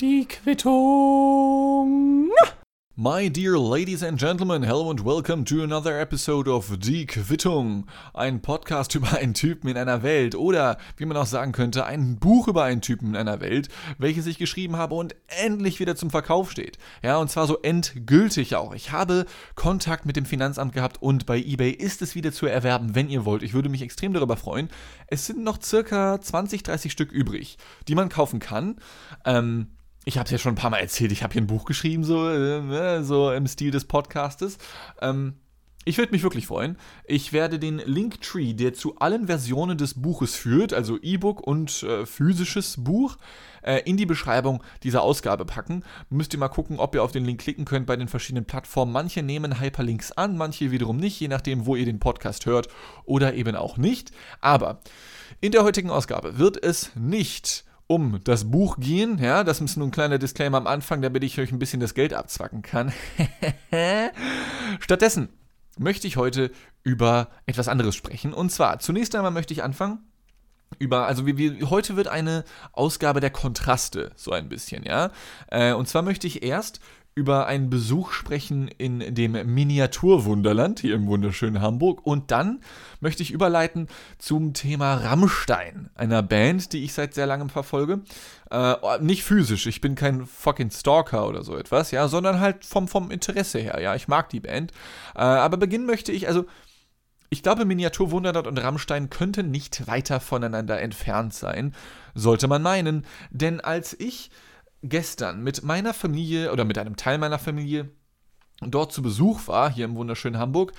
Die Quittung. My dear ladies and gentlemen, hello and welcome to another episode of Die Quittung. Ein Podcast über einen Typen in einer Welt oder, wie man auch sagen könnte, ein Buch über einen Typen in einer Welt, welches ich geschrieben habe und endlich wieder zum Verkauf steht. Ja, und zwar so endgültig auch. Ich habe Kontakt mit dem Finanzamt gehabt und bei eBay ist es wieder zu erwerben, wenn ihr wollt. Ich würde mich extrem darüber freuen. Es sind noch circa 20, 30 Stück übrig, die man kaufen kann. Ähm, ich habe es ja schon ein paar Mal erzählt, ich habe hier ein Buch geschrieben, so, äh, so im Stil des Podcastes. Ähm, ich würde mich wirklich freuen. Ich werde den Linktree, der zu allen Versionen des Buches führt, also E-Book und äh, physisches Buch, äh, in die Beschreibung dieser Ausgabe packen. Müsst ihr mal gucken, ob ihr auf den Link klicken könnt bei den verschiedenen Plattformen. Manche nehmen Hyperlinks an, manche wiederum nicht, je nachdem, wo ihr den Podcast hört oder eben auch nicht. Aber in der heutigen Ausgabe wird es nicht um das Buch gehen. Ja, das ist nur ein kleiner Disclaimer am Anfang, damit ich euch ein bisschen das Geld abzwacken kann. Stattdessen möchte ich heute über etwas anderes sprechen. Und zwar, zunächst einmal möchte ich anfangen über, also wie, wie, heute wird eine Ausgabe der Kontraste, so ein bisschen, ja. Äh, und zwar möchte ich erst über einen Besuch sprechen in dem Miniaturwunderland hier im wunderschönen Hamburg. Und dann möchte ich überleiten zum Thema Rammstein, einer Band, die ich seit sehr langem verfolge. Äh, nicht physisch, ich bin kein fucking Stalker oder so etwas, ja, sondern halt vom, vom Interesse her, ja. Ich mag die Band. Äh, aber beginnen möchte ich, also. Ich glaube, Miniaturwunderland und Rammstein könnten nicht weiter voneinander entfernt sein, sollte man meinen. Denn als ich gestern mit meiner Familie oder mit einem Teil meiner Familie dort zu Besuch war, hier im wunderschönen Hamburg,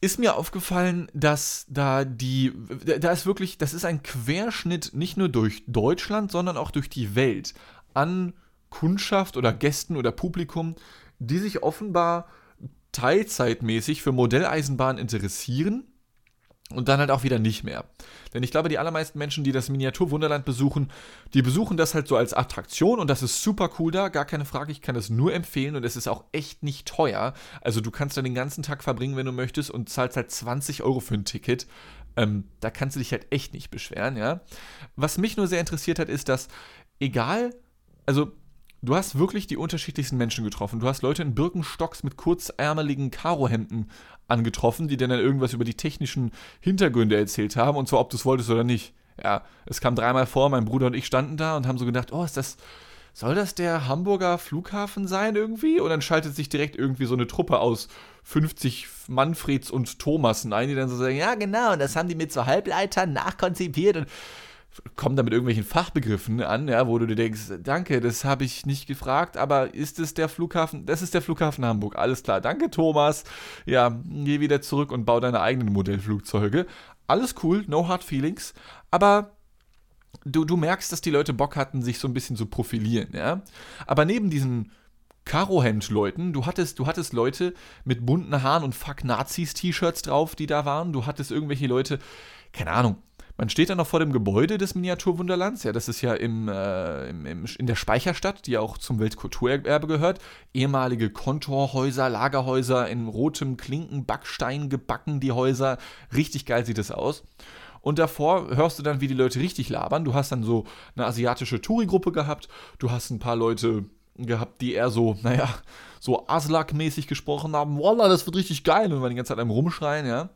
ist mir aufgefallen, dass da die, da ist wirklich, das ist ein Querschnitt nicht nur durch Deutschland, sondern auch durch die Welt an Kundschaft oder Gästen oder Publikum, die sich offenbar teilzeitmäßig für Modelleisenbahn interessieren und dann halt auch wieder nicht mehr. Denn ich glaube, die allermeisten Menschen, die das Miniaturwunderland besuchen, die besuchen das halt so als Attraktion und das ist super cool da, gar keine Frage, ich kann es nur empfehlen und es ist auch echt nicht teuer. Also du kannst da den ganzen Tag verbringen, wenn du möchtest und zahlst halt 20 Euro für ein Ticket. Ähm, da kannst du dich halt echt nicht beschweren, ja. Was mich nur sehr interessiert hat, ist, dass egal, also Du hast wirklich die unterschiedlichsten Menschen getroffen. Du hast Leute in Birkenstocks mit kurzärmeligen Karohemden angetroffen, die dann irgendwas über die technischen Hintergründe erzählt haben, und zwar ob du es wolltest oder nicht. Ja, es kam dreimal vor, mein Bruder und ich standen da und haben so gedacht, oh, ist das, soll das der Hamburger Flughafen sein irgendwie? Und dann schaltet sich direkt irgendwie so eine Truppe aus 50 Manfreds und Thomasen ein, die dann so sagen, ja genau, und das haben die mit so Halbleitern nachkonzipiert und kommen da mit irgendwelchen Fachbegriffen an, ja, wo du dir denkst, danke, das habe ich nicht gefragt, aber ist es der Flughafen? Das ist der Flughafen Hamburg. Alles klar, danke Thomas. Ja, geh wieder zurück und bau deine eigenen Modellflugzeuge. Alles cool, no hard feelings, aber du, du merkst, dass die Leute Bock hatten, sich so ein bisschen zu profilieren, ja. Aber neben diesen Karohemd-Leuten. Du hattest, du hattest Leute mit bunten Haaren und Fuck Nazis-T-Shirts drauf, die da waren. Du hattest irgendwelche Leute, keine Ahnung, man steht dann noch vor dem Gebäude des Miniaturwunderlands. Ja, das ist ja im, äh, im, im, in der Speicherstadt, die auch zum Weltkulturerbe gehört. Ehemalige Kontorhäuser, Lagerhäuser in rotem Klinkenbackstein gebacken, die Häuser. Richtig geil sieht es aus. Und davor hörst du dann, wie die Leute richtig labern. Du hast dann so eine asiatische Touri-Gruppe gehabt. Du hast ein paar Leute gehabt, die eher so, naja, so Aslak-mäßig gesprochen haben. Wallah, das wird richtig geil. Und wir die ganze Zeit am Rumschreien, ja.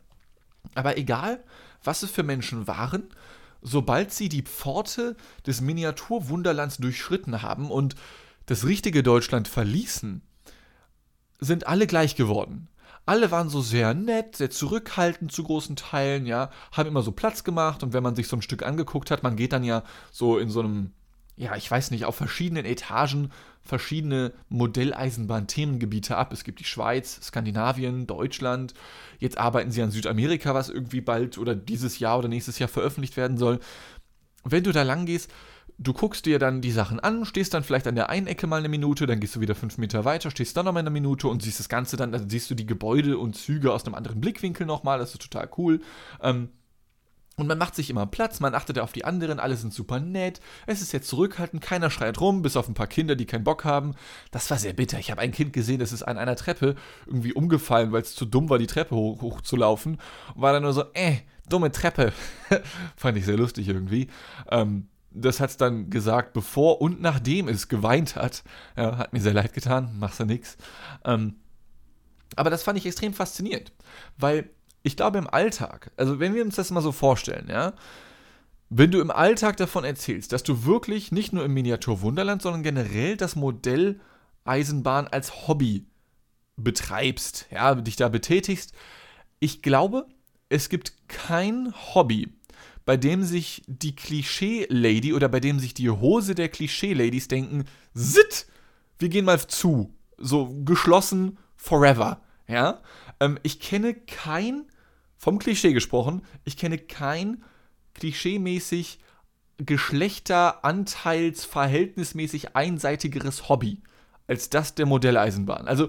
Aber egal, was es für Menschen waren, sobald sie die Pforte des Miniaturwunderlands durchschritten haben und das richtige Deutschland verließen, sind alle gleich geworden. Alle waren so sehr nett, sehr zurückhaltend zu großen Teilen, ja, haben immer so Platz gemacht und wenn man sich so ein Stück angeguckt hat, man geht dann ja so in so einem ja, ich weiß nicht, auf verschiedenen Etagen verschiedene Modelleisenbahn-Themengebiete ab. Es gibt die Schweiz, Skandinavien, Deutschland. Jetzt arbeiten sie an Südamerika, was irgendwie bald oder dieses Jahr oder nächstes Jahr veröffentlicht werden soll. Wenn du da lang gehst, du guckst dir dann die Sachen an, stehst dann vielleicht an der einen Ecke mal eine Minute, dann gehst du wieder fünf Meter weiter, stehst dann nochmal eine Minute und siehst das Ganze dann, dann siehst du die Gebäude und Züge aus einem anderen Blickwinkel nochmal, das ist total cool. Ähm, und man macht sich immer Platz, man achtet auf die anderen, alle sind super nett. Es ist jetzt zurückhaltend, keiner schreit rum, bis auf ein paar Kinder, die keinen Bock haben. Das war sehr bitter. Ich habe ein Kind gesehen, das ist an einer Treppe irgendwie umgefallen, weil es zu dumm war, die Treppe hoch, hoch zu laufen. Und war dann nur so, äh, dumme Treppe. Fand ich sehr lustig irgendwie. Ähm, das hat es dann gesagt, bevor und nachdem es geweint hat. Ja, hat mir sehr leid getan, machst du nix. Ähm, aber das fand ich extrem faszinierend, weil ich glaube im Alltag, also wenn wir uns das mal so vorstellen, ja, wenn du im Alltag davon erzählst, dass du wirklich nicht nur im Miniaturwunderland, sondern generell das Modell Eisenbahn als Hobby betreibst, ja, dich da betätigst, ich glaube, es gibt kein Hobby, bei dem sich die Klischee-Lady oder bei dem sich die Hose der Klischee-Ladies denken, sit, wir gehen mal zu, so geschlossen forever, ja. Ähm, ich kenne kein, vom Klischee gesprochen, ich kenne kein klischeemäßig geschlechteranteilsverhältnismäßig einseitigeres Hobby als das der Modelleisenbahn. Also,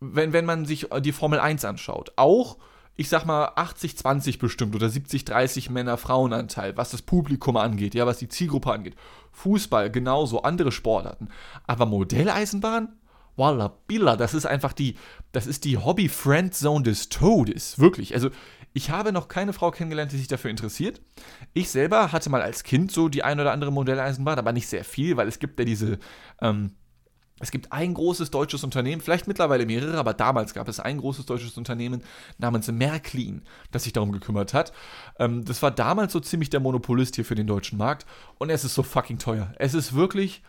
wenn, wenn man sich die Formel 1 anschaut, auch, ich sag mal, 80-20 bestimmt oder 70-30 Männer-Frauen-Anteil, was das Publikum angeht, ja, was die Zielgruppe angeht. Fußball genauso, andere Sportarten. Aber Modelleisenbahn? Walla Billa, das ist einfach die, das ist die Hobby-Friend-Zone des Todes. Wirklich. Also, ich habe noch keine Frau kennengelernt, die sich dafür interessiert. Ich selber hatte mal als Kind so die ein oder andere Modelleisenbahn, aber nicht sehr viel, weil es gibt ja diese, ähm, es gibt ein großes deutsches Unternehmen, vielleicht mittlerweile mehrere, aber damals gab es ein großes deutsches Unternehmen namens Märklin, das sich darum gekümmert hat. Ähm, das war damals so ziemlich der Monopolist hier für den deutschen Markt und es ist so fucking teuer. Es ist wirklich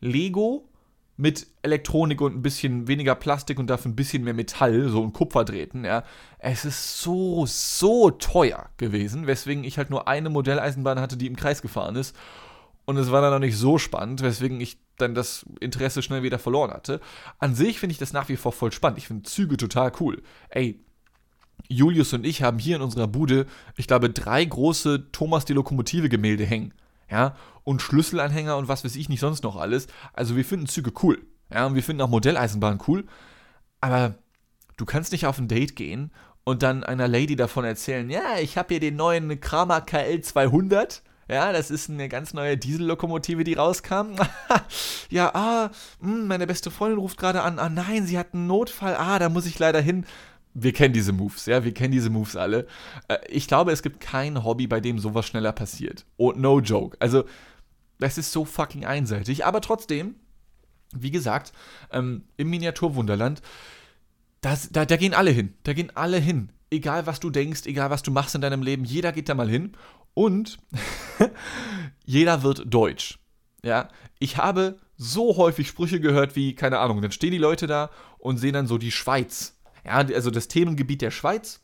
Lego mit Elektronik und ein bisschen weniger Plastik und dafür ein bisschen mehr Metall, so ein Kupferdrähten, ja. Es ist so, so teuer gewesen, weswegen ich halt nur eine Modelleisenbahn hatte, die im Kreis gefahren ist. Und es war dann noch nicht so spannend, weswegen ich dann das Interesse schnell wieder verloren hatte. An sich finde ich das nach wie vor voll spannend. Ich finde Züge total cool. Ey, Julius und ich haben hier in unserer Bude, ich glaube, drei große Thomas die Lokomotive Gemälde hängen ja, und Schlüsselanhänger und was weiß ich nicht sonst noch alles. Also wir finden Züge cool, ja, und wir finden auch Modelleisenbahnen cool, aber du kannst nicht auf ein Date gehen und dann einer Lady davon erzählen, ja, ich habe hier den neuen Kramer KL 200, ja, das ist eine ganz neue Diesellokomotive, die rauskam. ja, ah, mh, hm, meine beste Freundin ruft gerade an. Ah nein, sie hat einen Notfall. Ah, da muss ich leider hin wir kennen diese Moves, ja, wir kennen diese Moves alle. Äh, ich glaube, es gibt kein Hobby, bei dem sowas schneller passiert. Und no joke. Also, das ist so fucking einseitig. Aber trotzdem, wie gesagt, ähm, im Miniaturwunderland, da, da gehen alle hin. Da gehen alle hin. Egal, was du denkst, egal, was du machst in deinem Leben, jeder geht da mal hin. Und jeder wird deutsch. Ja, ich habe so häufig Sprüche gehört wie, keine Ahnung, dann stehen die Leute da und sehen dann so die Schweiz ja, also das Themengebiet der Schweiz,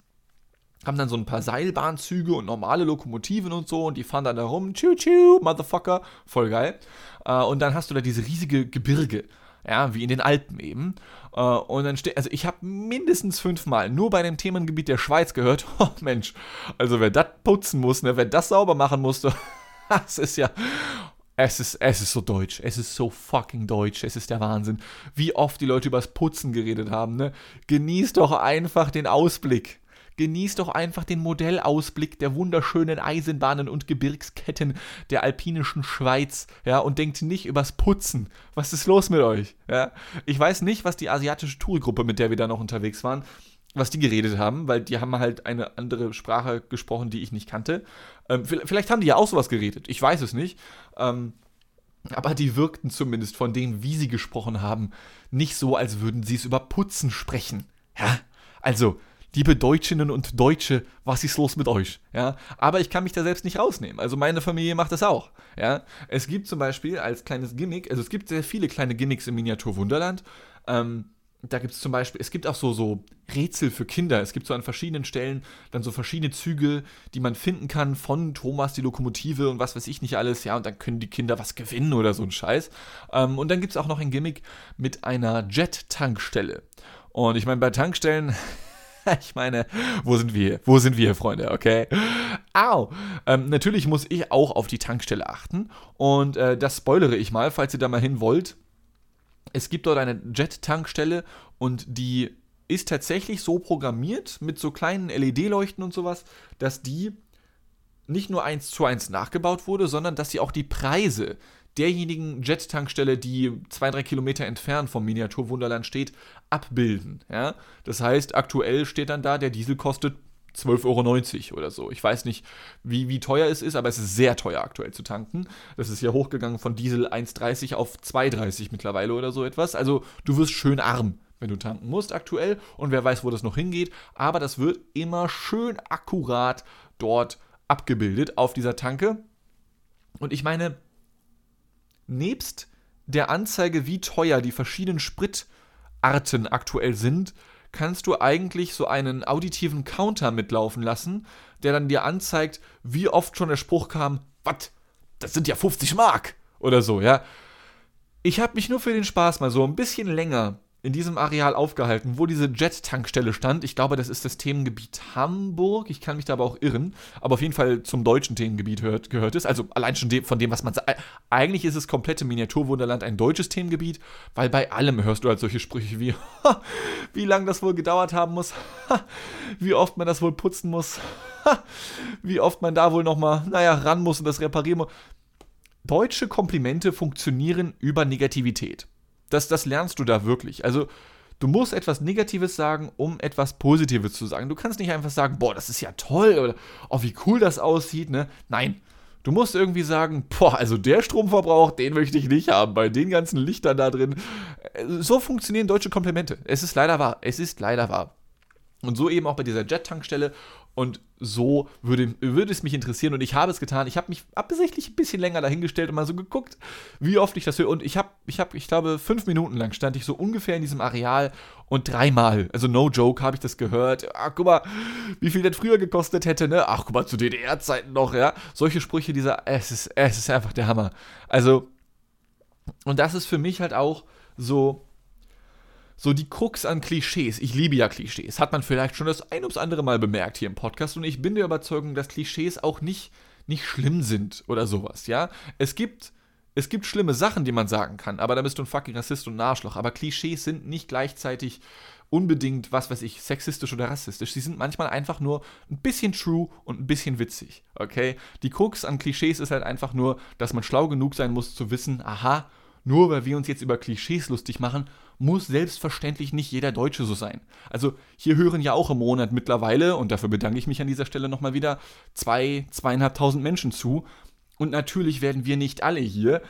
haben dann so ein paar Seilbahnzüge und normale Lokomotiven und so und die fahren dann da rum, tschu tschu, Motherfucker, voll geil. Äh, und dann hast du da diese riesige Gebirge, ja, wie in den Alpen eben. Äh, und dann steht, also ich habe mindestens fünfmal nur bei dem Themengebiet der Schweiz gehört, oh Mensch, also wer das putzen muss, ne, wer das sauber machen musste, das ist ja, es ist, es ist so deutsch. Es ist so fucking deutsch. Es ist der Wahnsinn. Wie oft die Leute übers Putzen geredet haben, ne? Genieß doch einfach den Ausblick. Genieß doch einfach den Modellausblick der wunderschönen Eisenbahnen und Gebirgsketten der alpinischen Schweiz, ja, und denkt nicht übers Putzen. Was ist los mit euch? Ja? Ich weiß nicht, was die asiatische Tourgruppe, mit der wir da noch unterwegs waren, was die geredet haben, weil die haben halt eine andere Sprache gesprochen, die ich nicht kannte. Ähm, vielleicht haben die ja auch sowas geredet, ich weiß es nicht. Ähm, aber die wirkten zumindest von dem, wie sie gesprochen haben, nicht so, als würden sie es über Putzen sprechen. Ja, also, liebe Deutschinnen und Deutsche, was ist los mit euch? Ja, aber ich kann mich da selbst nicht rausnehmen. Also meine Familie macht das auch. Ja, es gibt zum Beispiel als kleines Gimmick, also es gibt sehr viele kleine Gimmicks im Miniatur Wunderland. Ähm, da gibt es zum Beispiel, es gibt auch so, so Rätsel für Kinder. Es gibt so an verschiedenen Stellen dann so verschiedene Züge, die man finden kann von Thomas die Lokomotive und was weiß ich nicht alles. Ja, und dann können die Kinder was gewinnen oder so ein Scheiß. Ähm, und dann gibt es auch noch ein Gimmick mit einer Jet-Tankstelle. Und ich meine, bei Tankstellen, ich meine, wo sind wir? Wo sind wir, Freunde? Okay. Au! Ähm, natürlich muss ich auch auf die Tankstelle achten. Und äh, das spoilere ich mal, falls ihr da mal hin wollt es gibt dort eine Jet-Tankstelle und die ist tatsächlich so programmiert mit so kleinen LED-Leuchten und sowas, dass die nicht nur eins zu eins nachgebaut wurde, sondern dass sie auch die Preise derjenigen Jet-Tankstelle, die zwei, drei Kilometer entfernt vom Miniaturwunderland steht, abbilden. Ja? Das heißt, aktuell steht dann da, der Diesel kostet 12,90 Euro oder so. Ich weiß nicht, wie, wie teuer es ist, aber es ist sehr teuer aktuell zu tanken. Das ist ja hochgegangen von Diesel 1,30 auf 2,30 mittlerweile oder so etwas. Also du wirst schön arm, wenn du tanken musst aktuell. Und wer weiß, wo das noch hingeht. Aber das wird immer schön akkurat dort abgebildet auf dieser Tanke. Und ich meine, nebst der Anzeige, wie teuer die verschiedenen Spritarten aktuell sind, kannst du eigentlich so einen auditiven Counter mitlaufen lassen, der dann dir anzeigt, wie oft schon der Spruch kam, was, das sind ja 50 Mark oder so, ja. Ich habe mich nur für den Spaß mal so ein bisschen länger in diesem Areal aufgehalten, wo diese Jet-Tankstelle stand. Ich glaube, das ist das Themengebiet Hamburg. Ich kann mich da aber auch irren. Aber auf jeden Fall zum deutschen Themengebiet hört, gehört es. Also allein schon von dem, was man sagt. Eigentlich ist es komplette Miniaturwunderland ein deutsches Themengebiet, weil bei allem hörst du halt solche Sprüche wie, wie lange das wohl gedauert haben muss, wie oft man das wohl putzen muss, wie oft man da wohl nochmal, naja, ran muss und das reparieren muss. Deutsche Komplimente funktionieren über Negativität. Das, das lernst du da wirklich. Also, du musst etwas Negatives sagen, um etwas Positives zu sagen. Du kannst nicht einfach sagen, boah, das ist ja toll oder oh, wie cool das aussieht, ne? Nein. Du musst irgendwie sagen, boah, also der Stromverbrauch, den möchte ich nicht haben, bei den ganzen Lichtern da drin. So funktionieren deutsche Komplimente. Es ist leider wahr. Es ist leider wahr. Und so eben auch bei dieser Jet-Tankstelle. Und so würde, würde es mich interessieren und ich habe es getan. Ich habe mich absichtlich ein bisschen länger dahingestellt und mal so geguckt, wie oft ich das höre. Und ich habe, ich habe, ich glaube, fünf Minuten lang stand ich so ungefähr in diesem Areal und dreimal, also no joke, habe ich das gehört. Ach, guck mal, wie viel das früher gekostet hätte, ne? Ach, guck mal, zu DDR-Zeiten noch, ja. Solche Sprüche, dieser, es ist, es ist einfach der Hammer. Also, und das ist für mich halt auch so so die Krux an Klischees. Ich liebe ja Klischees. Hat man vielleicht schon das ein ums andere Mal bemerkt hier im Podcast. Und ich bin der Überzeugung, dass Klischees auch nicht, nicht schlimm sind oder sowas, ja. Es gibt, es gibt schlimme Sachen, die man sagen kann, aber da bist du ein fucking Rassist und ein Arschloch. Aber Klischees sind nicht gleichzeitig unbedingt, was weiß ich, sexistisch oder rassistisch. Sie sind manchmal einfach nur ein bisschen true und ein bisschen witzig, okay? Die Krux an Klischees ist halt einfach nur, dass man schlau genug sein muss zu wissen, aha, nur weil wir uns jetzt über Klischees lustig machen, muss selbstverständlich nicht jeder Deutsche so sein. Also hier hören ja auch im Monat mittlerweile, und dafür bedanke ich mich an dieser Stelle nochmal wieder, zwei, zweieinhalbtausend Menschen zu. Und natürlich werden wir nicht alle hier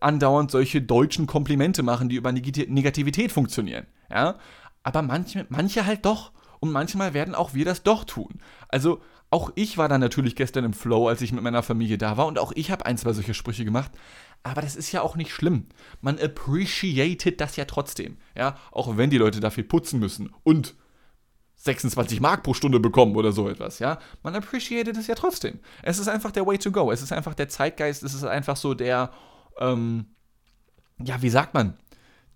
andauernd solche deutschen Komplimente machen, die über Negativität funktionieren. Ja? Aber manche, manche halt doch. Und manchmal werden auch wir das doch tun. Also auch ich war da natürlich gestern im Flow, als ich mit meiner Familie da war. Und auch ich habe ein, zwei solche Sprüche gemacht. Aber das ist ja auch nicht schlimm. Man appreciated das ja trotzdem. Ja, auch wenn die Leute dafür putzen müssen und 26 Mark pro Stunde bekommen oder so etwas, ja. Man appreciated es ja trotzdem. Es ist einfach der Way to go. Es ist einfach der Zeitgeist. Es ist einfach so der, ähm, ja, wie sagt man?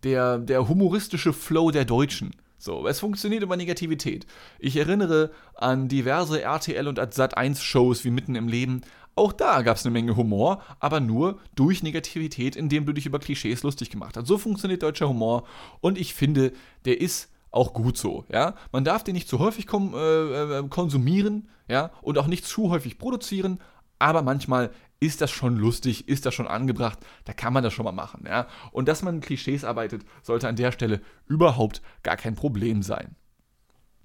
Der, der humoristische Flow der Deutschen. So, es funktioniert über Negativität. Ich erinnere an diverse RTL und Sat1 Shows wie Mitten im Leben, auch da gab es eine Menge Humor, aber nur durch Negativität, indem du dich über Klischees lustig gemacht hast. So funktioniert deutscher Humor und ich finde, der ist auch gut so, ja. Man darf den nicht zu häufig kom äh, äh, konsumieren, ja, und auch nicht zu häufig produzieren, aber manchmal ist das schon lustig, ist das schon angebracht, da kann man das schon mal machen, ja. Und dass man Klischees arbeitet, sollte an der Stelle überhaupt gar kein Problem sein.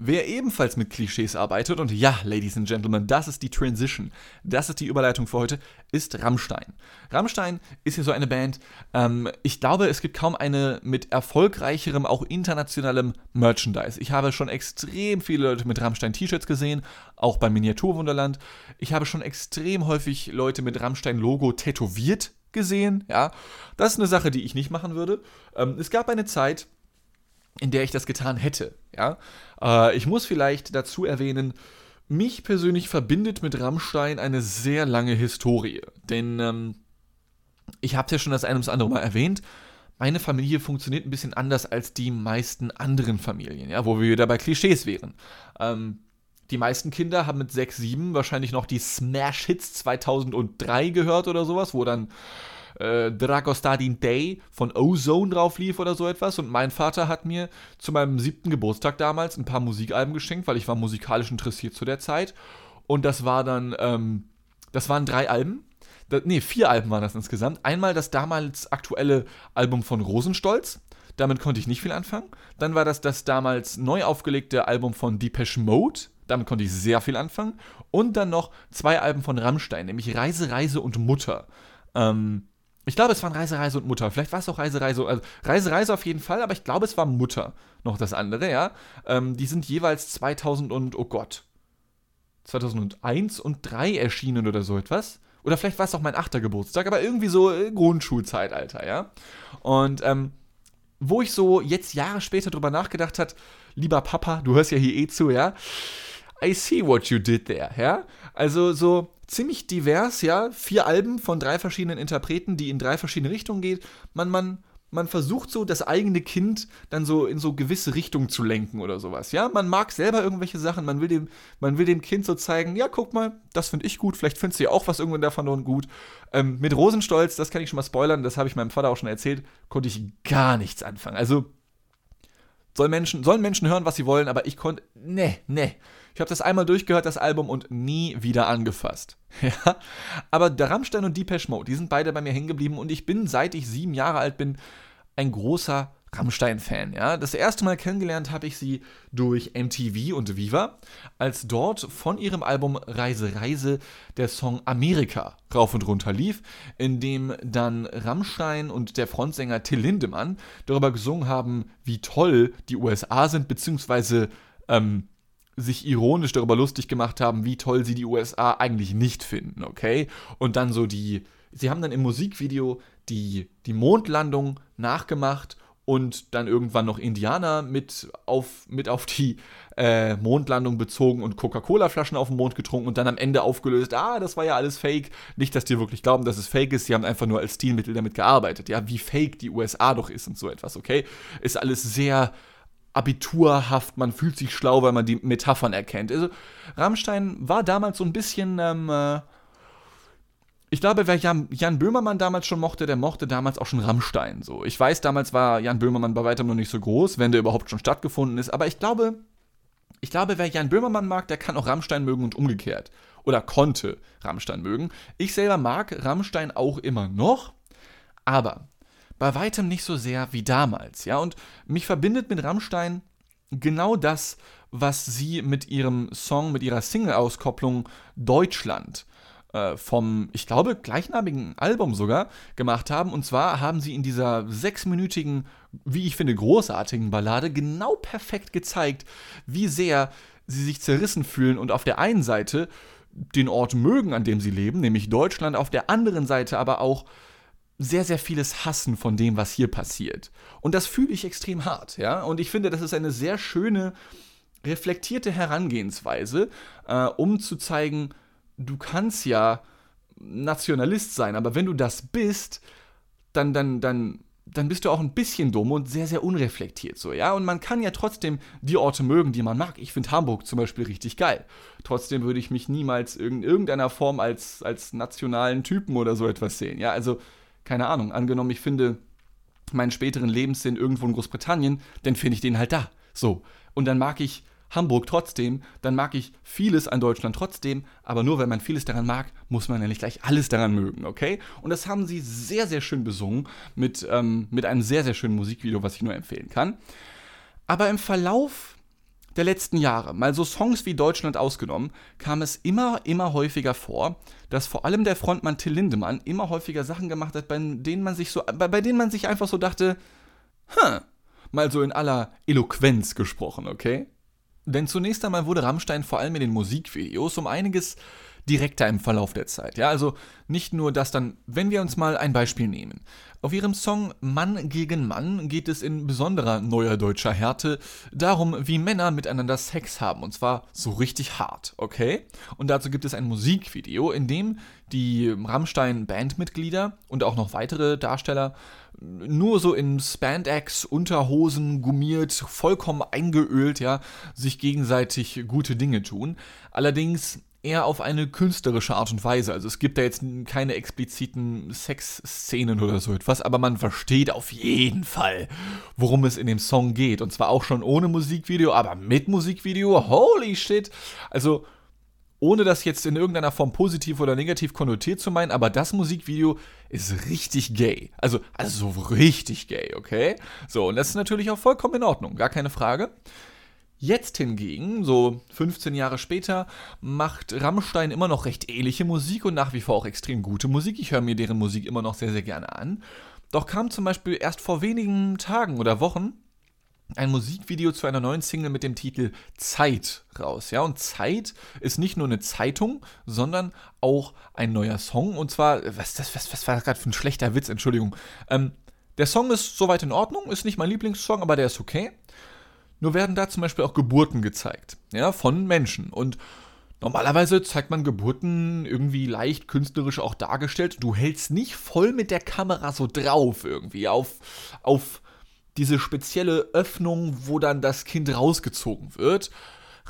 Wer ebenfalls mit Klischees arbeitet, und ja, Ladies and Gentlemen, das ist die Transition, das ist die Überleitung für heute, ist Rammstein. Rammstein ist ja so eine Band, ähm, ich glaube, es gibt kaum eine mit erfolgreicherem, auch internationalem Merchandise. Ich habe schon extrem viele Leute mit Rammstein-T-Shirts gesehen, auch beim Miniaturwunderland. Ich habe schon extrem häufig Leute mit Rammstein-Logo tätowiert gesehen, ja. Das ist eine Sache, die ich nicht machen würde. Ähm, es gab eine Zeit, in der ich das getan hätte. Ja? Äh, ich muss vielleicht dazu erwähnen, mich persönlich verbindet mit Rammstein eine sehr lange Historie. Denn ähm, ich habe es ja schon das ein oder andere Mal erwähnt, meine Familie funktioniert ein bisschen anders als die meisten anderen Familien, ja, wo wir wieder bei Klischees wären. Ähm, die meisten Kinder haben mit 6, 7 wahrscheinlich noch die Smash-Hits 2003 gehört oder sowas, wo dann äh, Dragostadin Day von Ozone drauf lief oder so etwas. Und mein Vater hat mir zu meinem siebten Geburtstag damals ein paar Musikalben geschenkt, weil ich war musikalisch interessiert zu der Zeit. Und das war dann, ähm, das waren drei Alben. Da, nee, vier Alben waren das insgesamt. Einmal das damals aktuelle Album von Rosenstolz. Damit konnte ich nicht viel anfangen. Dann war das das damals neu aufgelegte Album von Depeche Mode Damit konnte ich sehr viel anfangen. Und dann noch zwei Alben von Rammstein, nämlich Reise, Reise und Mutter. Ähm, ich glaube, es waren Reise, Reise und Mutter. Vielleicht war es auch Reise, Reise. Also Reise, Reise auf jeden Fall, aber ich glaube, es war Mutter noch das andere, ja. Ähm, die sind jeweils 2000 und, oh Gott, 2001 und 3 erschienen oder so etwas. Oder vielleicht war es auch mein achter Geburtstag, aber irgendwie so äh, Grundschulzeitalter, ja. Und ähm, wo ich so jetzt Jahre später drüber nachgedacht hat, lieber Papa, du hörst ja hier eh zu, ja. I see what you did there, ja. Also so ziemlich divers, ja. Vier Alben von drei verschiedenen Interpreten, die in drei verschiedene Richtungen geht. Man, man man versucht so das eigene Kind dann so in so gewisse Richtungen zu lenken oder sowas. Ja, man mag selber irgendwelche Sachen, man will dem, man will dem Kind so zeigen, ja, guck mal, das finde ich gut, vielleicht findest du ja auch was irgendwann davon gut. Ähm, mit Rosenstolz, das kann ich schon mal spoilern, das habe ich meinem Vater auch schon erzählt, konnte ich gar nichts anfangen. Also soll Menschen, sollen Menschen hören, was sie wollen, aber ich konnte, ne, ne. Ich habe das einmal durchgehört, das Album, und nie wieder angefasst. Ja, aber der Rammstein und Deepesh Mode, die sind beide bei mir hängen geblieben und ich bin, seit ich sieben Jahre alt bin, ein großer Rammstein-Fan. Ja? Das erste Mal kennengelernt habe ich sie durch MTV und Viva, als dort von ihrem Album Reise Reise der Song Amerika rauf und runter lief, in dem dann Rammstein und der Frontsänger Till Lindemann darüber gesungen haben, wie toll die USA sind, beziehungsweise ähm, sich ironisch darüber lustig gemacht haben, wie toll sie die USA eigentlich nicht finden, okay? Und dann so die, sie haben dann im Musikvideo die, die Mondlandung nachgemacht und dann irgendwann noch Indianer mit auf, mit auf die äh, Mondlandung bezogen und Coca-Cola-Flaschen auf dem Mond getrunken und dann am Ende aufgelöst, ah, das war ja alles fake. Nicht, dass die wirklich glauben, dass es fake ist, sie haben einfach nur als Stilmittel damit gearbeitet. Ja, wie fake die USA doch ist und so etwas, okay? Ist alles sehr abiturhaft, man fühlt sich schlau, weil man die Metaphern erkennt. Also Rammstein war damals so ein bisschen, ähm, äh, ich glaube, wer Jan, Jan, Böhmermann damals schon mochte, der mochte damals auch schon Rammstein. So, ich weiß, damals war Jan Böhmermann bei weitem noch nicht so groß, wenn der überhaupt schon stattgefunden ist, aber ich glaube, ich glaube, wer Jan Böhmermann mag, der kann auch Rammstein mögen und umgekehrt. Oder konnte Rammstein mögen. Ich selber mag Rammstein auch immer noch, aber bei weitem nicht so sehr wie damals, ja. Und mich verbindet mit Rammstein genau das, was sie mit ihrem Song, mit ihrer Single-Auskopplung Deutschland äh, vom, ich glaube, gleichnamigen Album sogar gemacht haben. Und zwar haben sie in dieser sechsminütigen, wie ich finde, großartigen Ballade genau perfekt gezeigt, wie sehr sie sich zerrissen fühlen und auf der einen Seite den Ort mögen, an dem sie leben, nämlich Deutschland, auf der anderen Seite aber auch sehr, sehr vieles hassen von dem, was hier passiert. Und das fühle ich extrem hart, ja. Und ich finde, das ist eine sehr schöne, reflektierte Herangehensweise, äh, um zu zeigen, du kannst ja Nationalist sein, aber wenn du das bist, dann, dann, dann, dann bist du auch ein bisschen dumm und sehr, sehr unreflektiert so, ja. Und man kann ja trotzdem die Orte mögen, die man mag. Ich finde Hamburg zum Beispiel richtig geil. Trotzdem würde ich mich niemals in irgendeiner Form als, als nationalen Typen oder so etwas sehen, ja. Also keine Ahnung, angenommen, ich finde meinen späteren Lebenssinn irgendwo in Großbritannien, dann finde ich den halt da. So. Und dann mag ich Hamburg trotzdem, dann mag ich vieles an Deutschland trotzdem, aber nur weil man vieles daran mag, muss man ja nicht gleich alles daran mögen, okay? Und das haben sie sehr, sehr schön besungen mit, ähm, mit einem sehr, sehr schönen Musikvideo, was ich nur empfehlen kann. Aber im Verlauf der letzten Jahre, mal so Songs wie Deutschland ausgenommen, kam es immer, immer häufiger vor, dass vor allem der Frontmann Till Lindemann immer häufiger Sachen gemacht hat, bei denen man sich so, bei, bei denen man sich einfach so dachte, hm, mal so in aller Eloquenz gesprochen, okay? Denn zunächst einmal wurde Rammstein vor allem in den Musikvideos um einiges direkter im Verlauf der Zeit. Ja, also nicht nur das dann, wenn wir uns mal ein Beispiel nehmen. Auf ihrem Song Mann gegen Mann geht es in besonderer neuer deutscher Härte darum, wie Männer miteinander Sex haben. Und zwar so richtig hart, okay? Und dazu gibt es ein Musikvideo, in dem die Rammstein-Bandmitglieder und auch noch weitere Darsteller nur so in Spandex, Unterhosen, gummiert, vollkommen eingeölt, ja, sich gegenseitig gute Dinge tun. Allerdings eher auf eine künstlerische Art und Weise. Also es gibt da jetzt keine expliziten Sexszenen oder so etwas, aber man versteht auf jeden Fall, worum es in dem Song geht. Und zwar auch schon ohne Musikvideo, aber mit Musikvideo. Holy shit! Also ohne das jetzt in irgendeiner Form positiv oder negativ konnotiert zu meinen, aber das Musikvideo ist richtig gay. Also, also so richtig gay, okay? So, und das ist natürlich auch vollkommen in Ordnung, gar keine Frage. Jetzt hingegen, so 15 Jahre später, macht Rammstein immer noch recht ähnliche Musik und nach wie vor auch extrem gute Musik. Ich höre mir deren Musik immer noch sehr, sehr gerne an. Doch kam zum Beispiel erst vor wenigen Tagen oder Wochen ein Musikvideo zu einer neuen Single mit dem Titel Zeit raus. Ja, und Zeit ist nicht nur eine Zeitung, sondern auch ein neuer Song. Und zwar, was, das, was, was war das gerade für ein schlechter Witz, Entschuldigung. Ähm, der Song ist soweit in Ordnung, ist nicht mein Lieblingssong, aber der ist okay. Nur werden da zum Beispiel auch Geburten gezeigt, ja, von Menschen. Und normalerweise zeigt man Geburten irgendwie leicht künstlerisch auch dargestellt. Du hältst nicht voll mit der Kamera so drauf irgendwie auf, auf diese spezielle Öffnung, wo dann das Kind rausgezogen wird,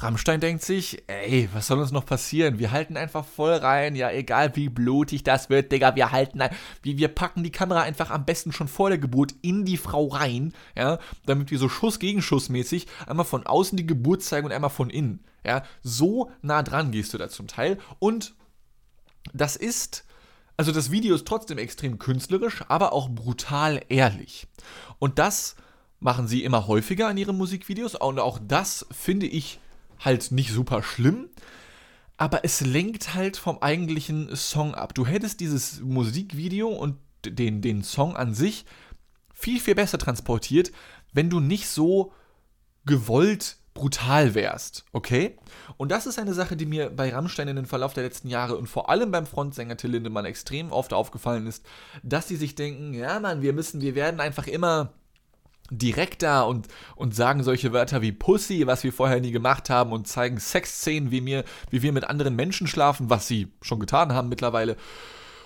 Rammstein denkt sich, ey, was soll uns noch passieren? Wir halten einfach voll rein, ja, egal wie blutig das wird, Digga, wir halten, wir, wir packen die Kamera einfach am besten schon vor der Geburt in die Frau rein, ja, damit wir so Schuss gegen Schuss mäßig einmal von außen die Geburt zeigen und einmal von innen, ja. So nah dran gehst du da zum Teil und das ist, also das Video ist trotzdem extrem künstlerisch, aber auch brutal ehrlich. Und das machen sie immer häufiger in ihren Musikvideos und auch das finde ich halt nicht super schlimm, aber es lenkt halt vom eigentlichen Song ab. Du hättest dieses Musikvideo und den, den Song an sich viel, viel besser transportiert, wenn du nicht so gewollt brutal wärst, okay? Und das ist eine Sache, die mir bei Rammstein in den Verlauf der letzten Jahre und vor allem beim Frontsänger Till Lindemann extrem oft aufgefallen ist, dass sie sich denken, ja Mann, wir müssen, wir werden einfach immer direkter und, und sagen solche Wörter wie Pussy, was wir vorher nie gemacht haben, und zeigen Sexszenen, wie wir, wie wir mit anderen Menschen schlafen, was sie schon getan haben mittlerweile.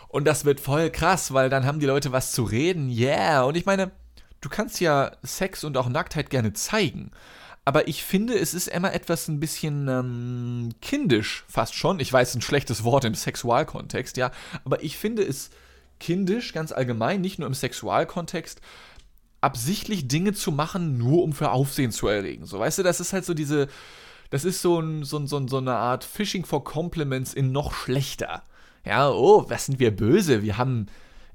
Und das wird voll krass, weil dann haben die Leute was zu reden. Yeah. Und ich meine, du kannst ja Sex und auch Nacktheit gerne zeigen. Aber ich finde, es ist immer etwas ein bisschen ähm, kindisch, fast schon. Ich weiß, ein schlechtes Wort im Sexualkontext, ja. Aber ich finde es kindisch, ganz allgemein, nicht nur im Sexualkontext, absichtlich Dinge zu machen, nur um für Aufsehen zu erregen. So, weißt du, das ist halt so diese, das ist so, ein, so, so, so eine Art Fishing for Compliments in noch schlechter. Ja, oh, was sind wir böse? Wir haben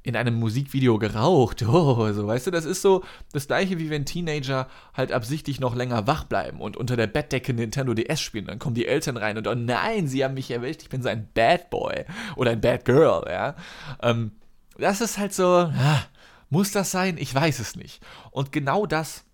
in einem Musikvideo geraucht. Oh, so, weißt du, das ist so das gleiche wie wenn Teenager halt absichtlich noch länger wach bleiben und unter der Bettdecke Nintendo DS spielen. Dann kommen die Eltern rein und oh nein, sie haben mich erwischt, ich bin so ein Bad Boy oder ein Bad Girl, ja. Ähm, das ist halt so, ah, muss das sein? Ich weiß es nicht. Und genau das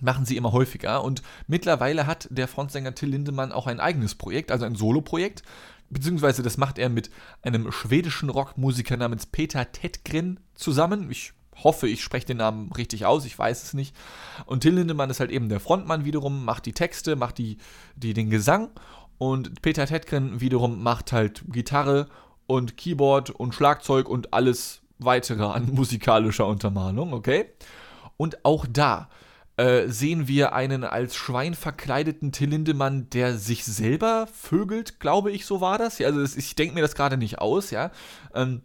machen sie immer häufiger. Und mittlerweile hat der Frontsänger Till Lindemann auch ein eigenes Projekt, also ein Soloprojekt. Beziehungsweise das macht er mit einem schwedischen Rockmusiker namens Peter Tedgren zusammen. Ich hoffe, ich spreche den Namen richtig aus, ich weiß es nicht. Und Till Lindemann ist halt eben der Frontmann wiederum, macht die Texte, macht die, die, den Gesang. Und Peter Tedgren wiederum macht halt Gitarre und Keyboard und Schlagzeug und alles weitere an musikalischer Untermalung, okay? Und auch da äh, sehen wir einen als Schwein verkleideten Till Lindemann, der sich selber vögelt, glaube ich, so war das. Ja, also das, ich denke mir das gerade nicht aus, ja. Ähm,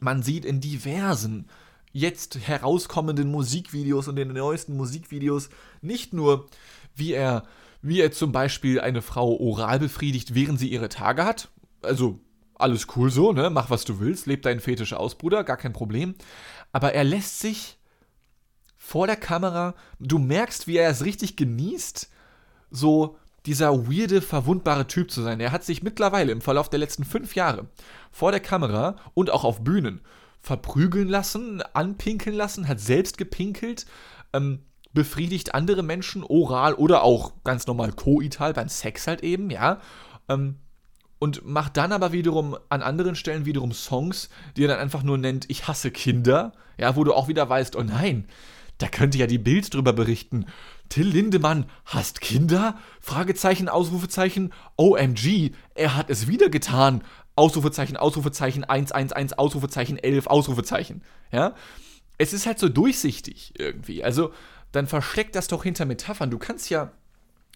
man sieht in diversen jetzt herauskommenden Musikvideos und den neuesten Musikvideos nicht nur, wie er, wie er zum Beispiel eine Frau oral befriedigt, während sie ihre Tage hat. Also alles cool so, ne? Mach was du willst, leb deinen Fetisch aus, Bruder, gar kein Problem. Aber er lässt sich vor der Kamera, du merkst, wie er es richtig genießt, so dieser weirde, verwundbare Typ zu sein. Er hat sich mittlerweile im Verlauf der letzten fünf Jahre vor der Kamera und auch auf Bühnen verprügeln lassen, anpinkeln lassen, hat selbst gepinkelt, ähm, befriedigt andere Menschen oral oder auch ganz normal koital beim Sex halt eben, ja. Ähm, und macht dann aber wiederum an anderen Stellen wiederum Songs, die er dann einfach nur nennt, ich hasse Kinder, ja, wo du auch wieder weißt, oh nein, da könnte ja die Bild drüber berichten. Till Lindemann hasst Kinder? Fragezeichen, Ausrufezeichen, OMG, er hat es wieder getan. Ausrufezeichen, Ausrufezeichen, 111, Ausrufezeichen, 11, Ausrufezeichen. Ja? Es ist halt so durchsichtig irgendwie. Also, dann versteckt das doch hinter Metaphern. Du kannst ja,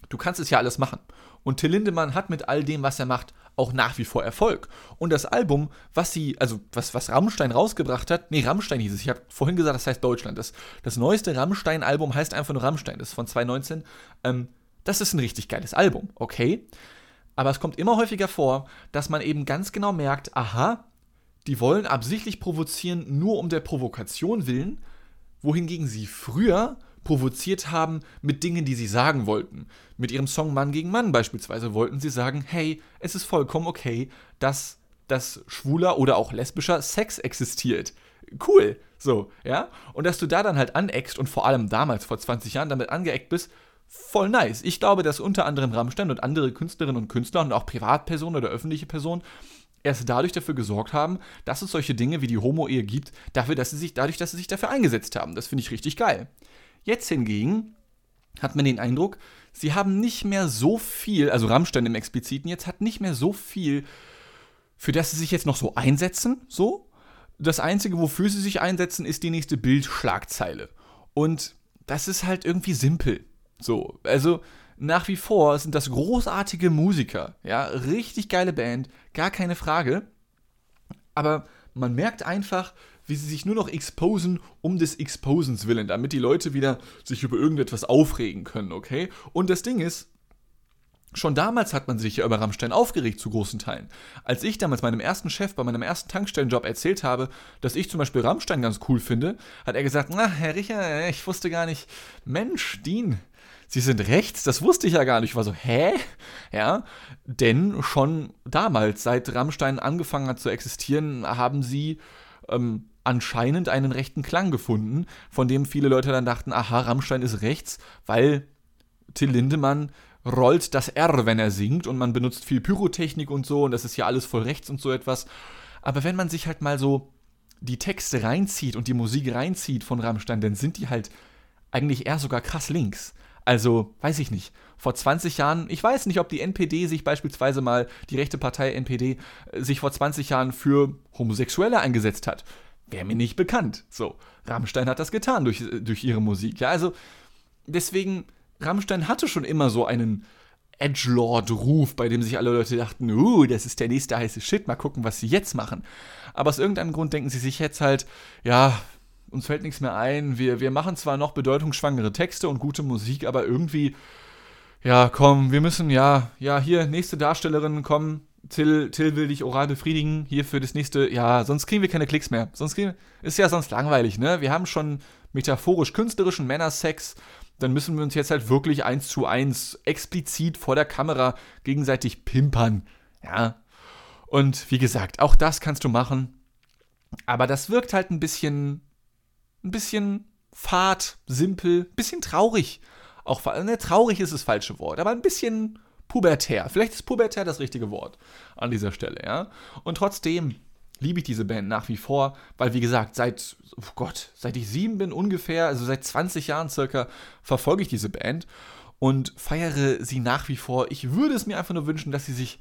du kannst es ja alles machen. Und Till Lindemann hat mit all dem, was er macht, auch nach wie vor Erfolg. Und das Album, was sie, also was, was Rammstein rausgebracht hat, nee, Rammstein hieß es, ich habe vorhin gesagt, das heißt Deutschland. Das, das neueste Rammstein-Album heißt einfach nur Rammstein, das ist von 2019. Ähm, das ist ein richtig geiles Album, okay? Aber es kommt immer häufiger vor, dass man eben ganz genau merkt, aha, die wollen absichtlich provozieren, nur um der Provokation willen, wohingegen sie früher provoziert haben mit Dingen, die sie sagen wollten. Mit ihrem Song Mann gegen Mann beispielsweise wollten sie sagen, hey, es ist vollkommen okay, dass dass schwuler oder auch lesbischer Sex existiert. Cool, so, ja? Und dass du da dann halt aneckst und vor allem damals, vor 20 Jahren, damit angeeckt bist, voll nice. Ich glaube, dass unter anderem Rammstein und andere Künstlerinnen und Künstler und auch Privatpersonen oder öffentliche Personen erst dadurch dafür gesorgt haben, dass es solche Dinge wie die Homo-Ehe gibt, dafür, dass sie sich, dadurch, dass sie sich dafür eingesetzt haben. Das finde ich richtig geil. Jetzt hingegen hat man den Eindruck, sie haben nicht mehr so viel, also Rammstein im Expliziten jetzt hat nicht mehr so viel, für das sie sich jetzt noch so einsetzen, so. Das Einzige, wofür sie sich einsetzen, ist die nächste Bildschlagzeile. Und das ist halt irgendwie simpel. So, also nach wie vor sind das großartige Musiker, ja, richtig geile Band, gar keine Frage. Aber man merkt einfach, wie sie sich nur noch exposen um des Exposens willen, damit die Leute wieder sich über irgendetwas aufregen können, okay? Und das Ding ist, Schon damals hat man sich ja über Rammstein aufgeregt zu großen Teilen. Als ich damals meinem ersten Chef bei meinem ersten Tankstellenjob erzählt habe, dass ich zum Beispiel Rammstein ganz cool finde, hat er gesagt, na, Herr Richer, ich wusste gar nicht, Mensch, Dean, Sie sind rechts, das wusste ich ja gar nicht. Ich war so, hä? Ja, denn schon damals, seit Rammstein angefangen hat zu existieren, haben sie ähm, anscheinend einen rechten Klang gefunden, von dem viele Leute dann dachten, aha, Rammstein ist rechts, weil Till Lindemann rollt das R, wenn er singt und man benutzt viel Pyrotechnik und so und das ist ja alles voll rechts und so etwas. Aber wenn man sich halt mal so die Texte reinzieht und die Musik reinzieht von Rammstein, dann sind die halt eigentlich eher sogar krass links. Also, weiß ich nicht. Vor 20 Jahren, ich weiß nicht, ob die NPD sich beispielsweise mal, die rechte Partei NPD, äh, sich vor 20 Jahren für Homosexuelle eingesetzt hat. Wäre mir nicht bekannt. So, Rammstein hat das getan durch, äh, durch ihre Musik. Ja, also, deswegen, Rammstein hatte schon immer so einen Edgelord-Ruf, bei dem sich alle Leute dachten, uh, das ist der nächste heiße Shit, mal gucken, was sie jetzt machen. Aber aus irgendeinem Grund denken sie sich jetzt halt, ja, uns fällt nichts mehr ein. Wir, wir machen zwar noch bedeutungsschwangere Texte und gute Musik, aber irgendwie, ja, komm, wir müssen, ja, ja, hier, nächste Darstellerin, komm, Till, Till will dich oral befriedigen, hier für das nächste, ja, sonst kriegen wir keine Klicks mehr. Sonst kriegen, ist ja sonst langweilig, ne? Wir haben schon metaphorisch-künstlerischen Männersex, dann müssen wir uns jetzt halt wirklich eins zu eins explizit vor der Kamera gegenseitig pimpern, ja. Und wie gesagt, auch das kannst du machen, aber das wirkt halt ein bisschen ein bisschen fad, simpel, ein bisschen traurig. Auch ne, traurig ist das falsche Wort, aber ein bisschen pubertär. Vielleicht ist pubertär das richtige Wort an dieser Stelle, ja. Und trotzdem liebe ich diese Band nach wie vor, weil wie gesagt, seit, oh Gott, seit ich sieben bin ungefähr, also seit 20 Jahren circa, verfolge ich diese Band und feiere sie nach wie vor. Ich würde es mir einfach nur wünschen, dass sie sich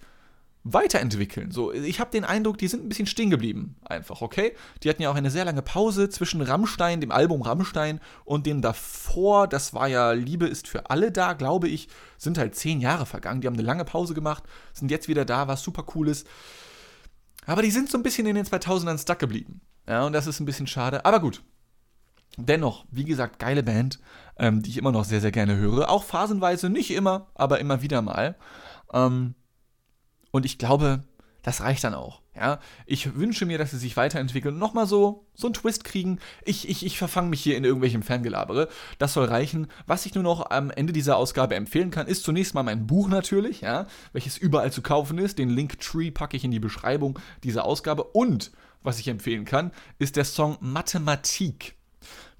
weiterentwickeln. So, ich habe den Eindruck, die sind ein bisschen stehen geblieben, einfach, okay? Die hatten ja auch eine sehr lange Pause zwischen Rammstein, dem Album Rammstein und dem davor, das war ja Liebe ist für alle da, glaube ich, sind halt zehn Jahre vergangen. Die haben eine lange Pause gemacht, sind jetzt wieder da, was super cool ist. Aber die sind so ein bisschen in den 2000ern stuck geblieben. Ja, und das ist ein bisschen schade, aber gut. Dennoch, wie gesagt, geile Band, ähm, die ich immer noch sehr, sehr gerne höre. Auch phasenweise, nicht immer, aber immer wieder mal. Ähm, und ich glaube, das reicht dann auch. Ja? Ich wünsche mir, dass sie sich weiterentwickeln und nochmal so, so einen Twist kriegen. Ich, ich, ich verfange mich hier in irgendwelchem Fangelabere. Das soll reichen. Was ich nur noch am Ende dieser Ausgabe empfehlen kann, ist zunächst mal mein Buch natürlich, ja, welches überall zu kaufen ist. Den Linktree packe ich in die Beschreibung dieser Ausgabe. Und was ich empfehlen kann, ist der Song Mathematik.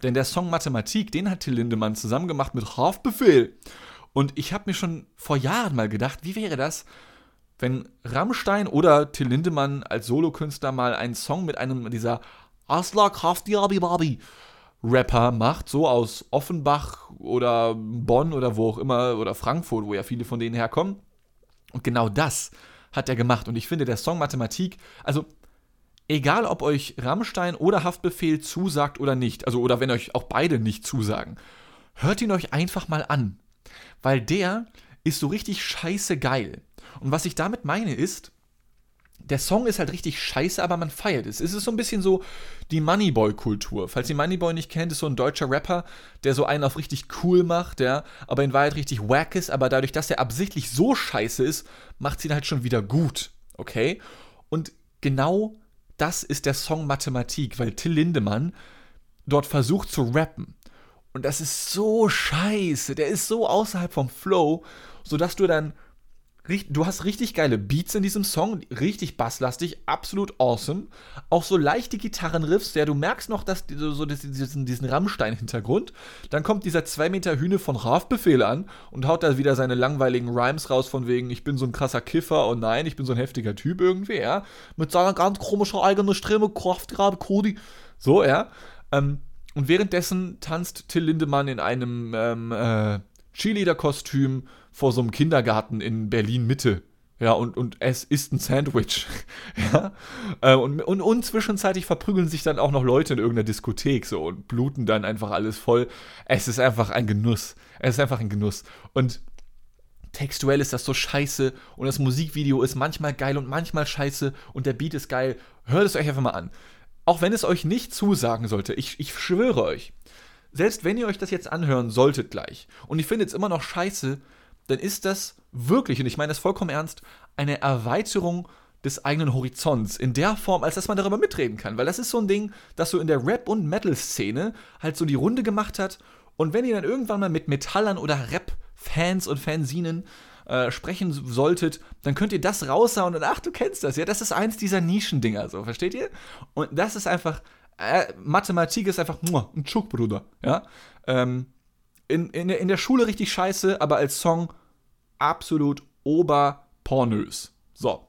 Denn der Song Mathematik, den hat Till Lindemann zusammen gemacht mit Haftbefehl. Und ich habe mir schon vor Jahren mal gedacht, wie wäre das, wenn Rammstein oder Till Lindemann als Solokünstler mal einen Song mit einem dieser Asla Kraftiabi Rapper macht, so aus Offenbach oder Bonn oder wo auch immer oder Frankfurt, wo ja viele von denen herkommen. Und genau das hat er gemacht. Und ich finde, der Song Mathematik, also egal ob euch Rammstein oder Haftbefehl zusagt oder nicht, also oder wenn euch auch beide nicht zusagen, hört ihn euch einfach mal an. Weil der ist so richtig scheiße geil. Und was ich damit meine ist, der Song ist halt richtig scheiße, aber man feiert es. Es ist so ein bisschen so die Moneyboy-Kultur. Falls ihr Moneyboy nicht kennt, ist so ein deutscher Rapper, der so einen auf richtig cool macht, ja, aber in Wahrheit richtig wack ist, aber dadurch, dass er absichtlich so scheiße ist, macht sie ihn halt schon wieder gut. Okay? Und genau das ist der Song Mathematik, weil Till Lindemann dort versucht zu rappen Und das ist so scheiße. Der ist so außerhalb vom Flow, sodass du dann du hast richtig geile Beats in diesem Song, richtig basslastig, absolut awesome. Auch so leichte Gitarrenriffs, ja, du merkst noch, dass so diesen, diesen Rammstein-Hintergrund. Dann kommt dieser 2 Meter Hühne von Rafbefehl an und haut da wieder seine langweiligen Rhymes raus, von wegen, ich bin so ein krasser Kiffer und nein, ich bin so ein heftiger Typ irgendwie, ja. Mit seiner ganz komischen eigenen Stimme, Kraft gerade Cody. So, ja. Ähm, und währenddessen tanzt Till Lindemann in einem ähm, äh, Cheerleader-Kostüm vor so einem Kindergarten in Berlin Mitte. Ja, und, und es ist ein Sandwich. ja. Äh, und, und, und zwischenzeitlich verprügeln sich dann auch noch Leute in irgendeiner Diskothek so und bluten dann einfach alles voll. Es ist einfach ein Genuss. Es ist einfach ein Genuss. Und textuell ist das so scheiße und das Musikvideo ist manchmal geil und manchmal scheiße und der Beat ist geil. Hört es euch einfach mal an. Auch wenn es euch nicht zusagen sollte, ich, ich schwöre euch, selbst wenn ihr euch das jetzt anhören solltet gleich und ich finde es immer noch scheiße, dann ist das wirklich, und ich meine das vollkommen ernst, eine Erweiterung des eigenen Horizonts in der Form, als dass man darüber mitreden kann. Weil das ist so ein Ding, das so in der Rap- und Metal-Szene halt so die Runde gemacht hat. Und wenn ihr dann irgendwann mal mit Metallern oder Rap-Fans und Fansinen äh, sprechen solltet, dann könnt ihr das raushauen und ach, du kennst das, ja, das ist eins dieser Nischendinger, so, versteht ihr? Und das ist einfach, äh, Mathematik ist einfach muah, ein Schuck, Bruder, ja. Ähm, in, in, in der Schule richtig scheiße, aber als Song absolut oberpornös. So.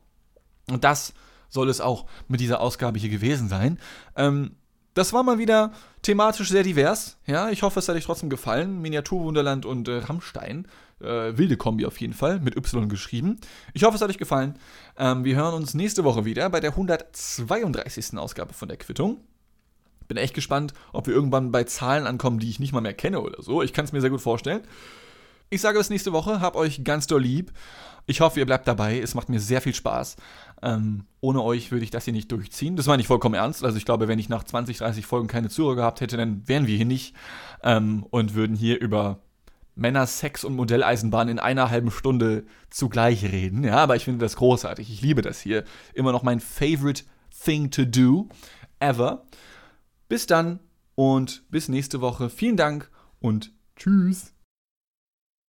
Und das soll es auch mit dieser Ausgabe hier gewesen sein. Ähm, das war mal wieder thematisch sehr divers. Ja, ich hoffe, es hat euch trotzdem gefallen. Miniaturwunderland und äh, Rammstein. Äh, wilde Kombi auf jeden Fall, mit Y geschrieben. Ich hoffe, es hat euch gefallen. Ähm, wir hören uns nächste Woche wieder bei der 132. Ausgabe von der Quittung. Bin echt gespannt, ob wir irgendwann bei Zahlen ankommen, die ich nicht mal mehr kenne oder so. Ich kann es mir sehr gut vorstellen. Ich sage bis nächste Woche, hab euch ganz doll lieb. Ich hoffe, ihr bleibt dabei. Es macht mir sehr viel Spaß. Ähm, ohne euch würde ich das hier nicht durchziehen. Das war nicht vollkommen ernst. Also ich glaube, wenn ich nach 20, 30 Folgen keine Zuhörer gehabt hätte, dann wären wir hier nicht ähm, und würden hier über Männer, Sex und Modelleisenbahn in einer halben Stunde zugleich reden. Ja, aber ich finde das großartig. Ich liebe das hier. Immer noch mein favorite thing to do ever. Bis dann und bis nächste Woche. Vielen Dank und tschüss.